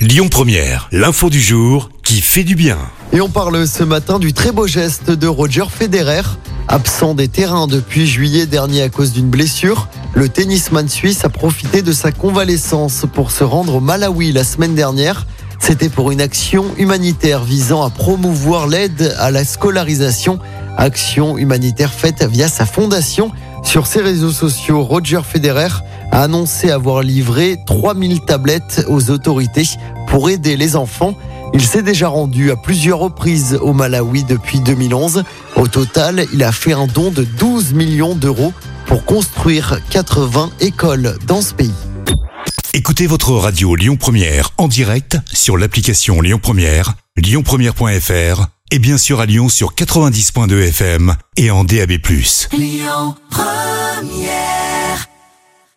Lyon Première, l'info du jour qui fait du bien. Et on parle ce matin du très beau geste de Roger Federer. Absent des terrains depuis juillet dernier à cause d'une blessure, le tennisman suisse a profité de sa convalescence pour se rendre au Malawi la semaine dernière. C'était pour une action humanitaire visant à promouvoir l'aide à la scolarisation. Action humanitaire faite via sa fondation. Sur ses réseaux sociaux, Roger Federer a annoncé avoir livré 3000 tablettes aux autorités pour aider les enfants. Il s'est déjà rendu à plusieurs reprises au Malawi depuis 2011. Au total, il a fait un don de 12 millions d'euros pour construire 80 écoles dans ce pays. Écoutez votre radio Lyon Première en direct sur l'application Lyon Première, lyonpremière.fr et bien sûr à Lyon sur 90.2 FM et en DAB+. Lyon Première